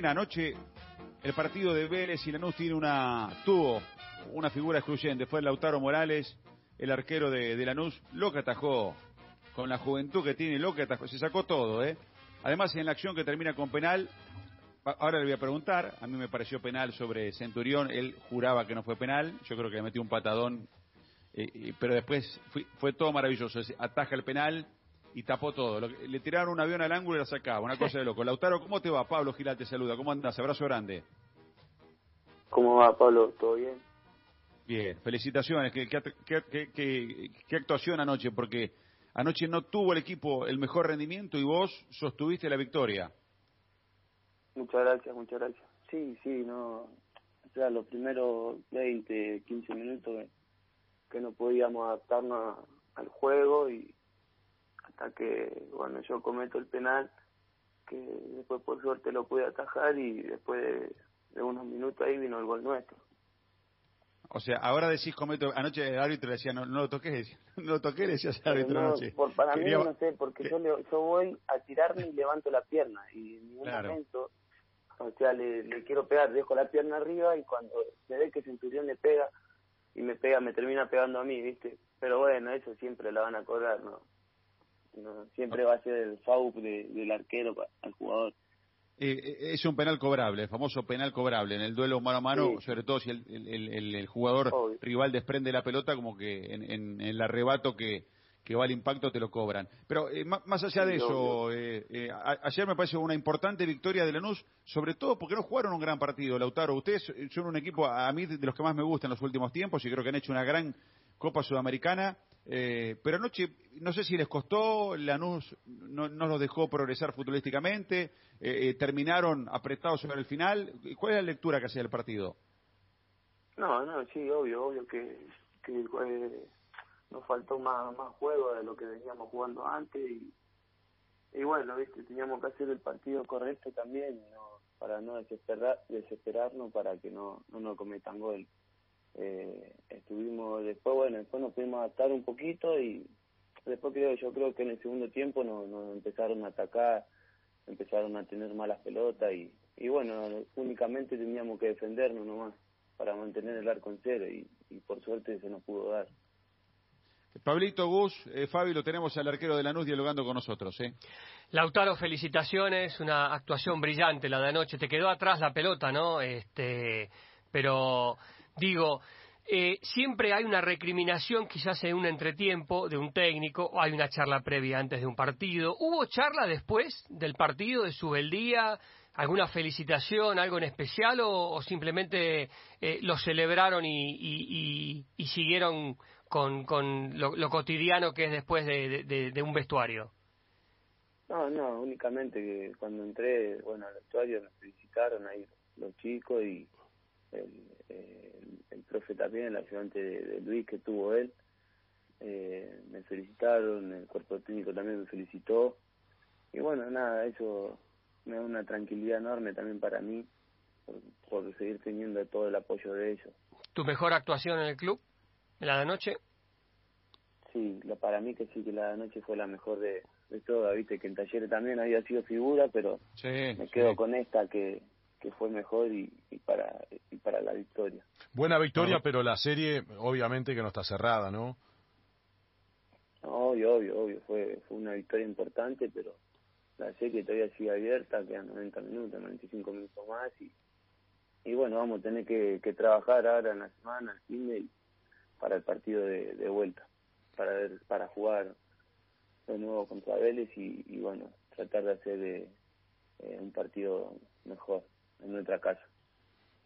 Anoche el partido de Vélez y Lanús tiene una, tuvo una figura excluyente, fue Lautaro Morales, el arquero de, de Lanús, lo que atajó, con la juventud que tiene, lo que atajó, se sacó todo, ¿eh? Además, en la acción que termina con penal, ahora le voy a preguntar, a mí me pareció penal sobre Centurión, él juraba que no fue penal, yo creo que le metió un patadón, eh, pero después fue todo maravilloso, ataja el penal, y tapó todo. Le tiraron un avión al ángulo y la sacaba, una cosa de loco. Lautaro, ¿cómo te va? Pablo Gilal te saluda, ¿cómo andas? Abrazo grande. ¿Cómo va, Pablo? ¿Todo bien? Bien, felicitaciones. ¿Qué, qué, actuación anoche? Porque anoche no tuvo el equipo el mejor rendimiento y vos sostuviste la victoria. Muchas gracias, muchas gracias. Sí, sí, no. O sea, los primeros 20, 15 minutos que, no podíamos adaptarnos al juego y, hasta que, bueno, yo cometo el penal, que después por suerte lo pude atajar y después de, unos minutos ahí vino el gol nuestro. O sea, ahora decís cometo, anoche el árbitro le decía, no, no lo toques, no lo toques, decías al árbitro anoche. Por, para mí no sé, porque yo, yo voy a tirarme y levanto la pierna y en ningún momento, o sea, le, le quiero pegar, dejo la pierna arriba y cuando se ve que Centurión le pega y me pega, me termina pegando a mí, ¿viste? Pero bueno, eso siempre la van a cobrar, ¿no? Siempre va a ser el FAUP del arquero al jugador. Eh, eh, es un penal cobrable, el famoso penal cobrable. En el duelo mano a mano, sobre todo si el, el, jugador rival desprende la pelota, como que en, el arrebato que, que va al impacto te lo cobran. Pero eh, más allá de eso, ayer me parece una importante victoria de Lanús, sobre todo porque no jugaron un gran partido, Lautaro. Ustedes son un equipo, a mí, de los que más me gustan en los últimos tiempos y creo que han hecho una gran Copa Sudamericana. Eh, pero anoche, no sé si les costó, Lanús no, no los dejó progresar futbolísticamente, eh, eh, terminaron apretados sobre el final. ¿Cuál es la lectura que hacía el partido? No, no, sí, obvio, obvio que, que nos faltó más, más juego de lo que veníamos jugando antes y, y bueno, viste, teníamos que hacer el partido correcto también no, para no desesperar, desesperarnos, para que no, no nos cometan gol eh, estuvimos después bueno después nos pudimos adaptar un poquito y después creo yo creo que en el segundo tiempo nos, empezaron a atacar empezaron a tener malas pelotas y, y bueno únicamente teníamos que defendernos nomás para mantener el arco en cero y, por suerte se nos pudo dar Pablito Gus, eh, Fabi, lo tenemos al arquero de Lanús dialogando con nosotros. ¿eh? Lautaro, felicitaciones, una actuación brillante la de anoche. Te quedó atrás la pelota, ¿no? Este, pero Digo, eh, siempre hay una recriminación quizás en un entretiempo de un técnico o hay una charla previa antes de un partido. ¿Hubo charla después del partido, de su día? ¿Alguna felicitación, algo en especial o, simplemente eh, lo celebraron y, siguieron con, lo, cotidiano que es después de, un vestuario? No, no, únicamente que cuando entré, bueno, al vestuario me felicitaron ahí los chicos y el, profe también, el ayudante de, Luis que tuvo él, eh, me felicitaron, el cuerpo técnico también me felicitó. Y bueno, nada, eso me da una tranquilidad enorme también para mí, por, seguir teniendo todo el apoyo de ellos. ¿Tu mejor actuación en el club? ¿En la de anoche? Sí, la, para mí que sí, que la de anoche fue la mejor de, de todas, viste, que en Talleres también había sido figura, pero me quedo con esta que, que fue mejor y, para y para la victoria. Buena victoria, pero la serie obviamente que no está cerrada, ¿no? Obvio, obvio, obvio, fue, fue una victoria importante, pero la serie todavía sigue abierta, quedan 90 minutos, 95 minutos más y, y bueno, vamos a tener que, que trabajar ahora en la semana, el fin de, para el partido de, de vuelta, para ver, para jugar de nuevo contra Vélez y, y bueno, tratar de hacer eh, eh un partido mejor en nuestra casa.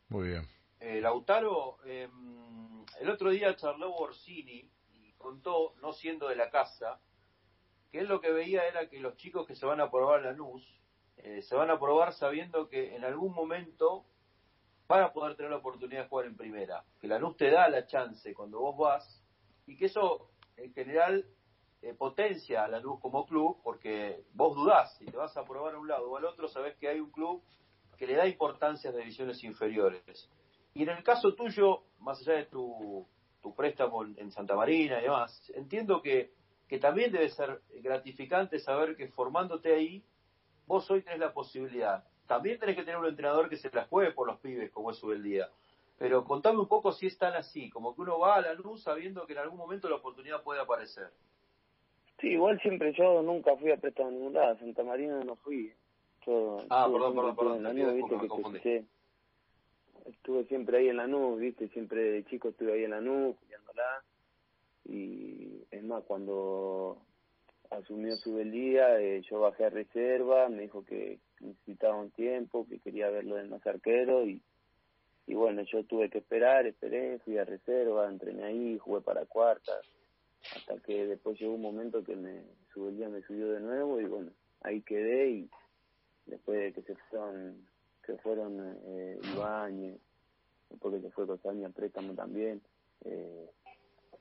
Muy bien. Eh, Lautaro, em, el otro día charló Borsini y contó, no siendo de la casa, que él lo que veía era que los chicos que se van a probar la luz, eh, se van a probar sabiendo que en algún momento van a poder tener la oportunidad de jugar en primera, que la luz te da la chance cuando vos vas y que eso en general eh, potencia a la luz como club porque vos dudás si te vas a probar a un lado o al otro, sabés que hay un club que le da importancia a las divisiones inferiores. Y en el caso tuyo, más allá de tu, tu préstamo en Santa Marina y demás, entiendo que, que también debe ser gratificante saber que formándote ahí, vos hoy tenés la posibilidad también tenés que tener un entrenador que se la juegue por los pibes, como es día Pero contame un poco si es tan así, como que uno va a la luz sabiendo que en algún momento la oportunidad puede aparecer. Sí, igual siempre yo nunca fui a prestar a ningún lado, Santa Marina no fui. Ah, perdón, perdón, perdón, me Estuve siempre ahí en la nube, viste, siempre de chico estuve ahí en la nube, cuidándola. Y es más, cuando asumió su día, eh, yo bajé a reserva, me dijo que necesitaba un tiempo, que quería verlo en más arquero y, y bueno, yo tuve que esperar, esperé, fui a reserva, entrené ahí, jugué para cuartas, hasta que después llegó un momento que me día me subió de nuevo y bueno, ahí quedé y después de que se fueron, se fueron eh, Ibáñez, porque se fue Cosaña préstamo también, eh,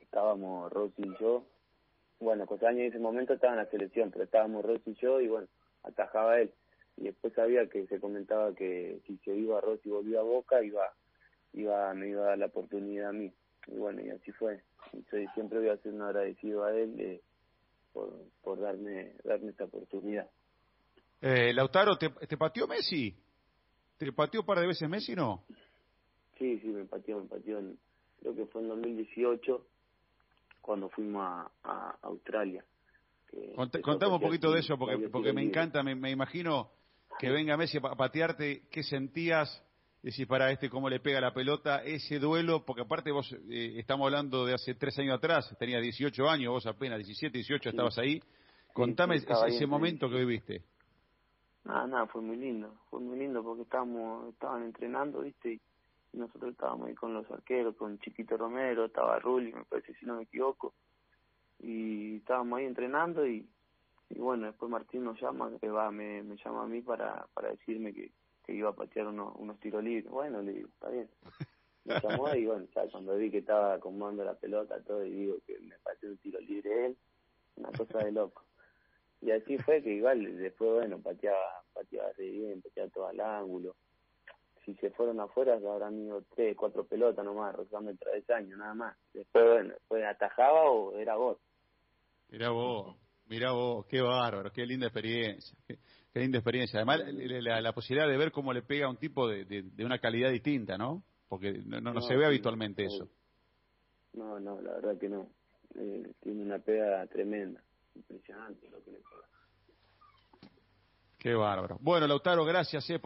estábamos Rosy y yo, bueno, Cosaña en ese momento estaba en la selección, pero estábamos Rosy y yo y bueno, atajaba él. Y después sabía que se comentaba que si se iba Rossi y volvía a Boca iba iba me iba a dar la oportunidad a mí. Y bueno y así fue. Y soy, siempre voy a ser un agradecido a él eh, por, por darme darme esta oportunidad eh, Lautaro ¿te, te pateó Messi te pateó un par de veces Messi no sí sí me pateó me pateó en, creo que fue en 2018 cuando fuimos a, a Australia contame un poquito de eso porque porque me encanta me, me imagino que venga Messi a patearte, ¿qué sentías? Decís, para este, cómo le pega la pelota, ese duelo, porque aparte vos, eh, estamos hablando de hace tres años atrás, tenías 18 años, vos apenas 17, 18 estabas ahí. Contame ese, momento que viviste. Nada, nada, fue muy lindo, fue muy lindo porque estábamos, estaban entrenando, viste, y nosotros estábamos ahí con los arqueros, con Chiquito Romero, estaba Rulli, me parece, si no me equivoco, y estábamos ahí entrenando y y bueno, después Martín nos llama, que va, me, me llama a mí para, para decirme que, que iba a patear unos, unos tiros libres. Bueno, le digo, está bien. Me llamó y bueno, ya cuando vi que estaba acomodando la pelota, todo, y digo que me pateó un tiro libre él, una cosa de loco. Y así fue que igual, después, bueno, pateaba, pateaba re bien, pateaba todo al ángulo. Si se fueron afuera, habrán ido tres, cuatro pelotas nomás, rozando el travesaño, nada más. Después, bueno, después atajaba o era vos. Era vos. Mira vos, qué bárbaro, qué linda experiencia, qué, linda experiencia. Además, la, posibilidad de ver cómo le pega a un tipo de, de, una calidad distinta, ¿no? Porque no, no, se ve habitualmente eso. No, no, la verdad que no. Eh, tiene una pega tremenda, impresionante lo que le pega. Qué bárbaro. Bueno, Lautaro, gracias eh, por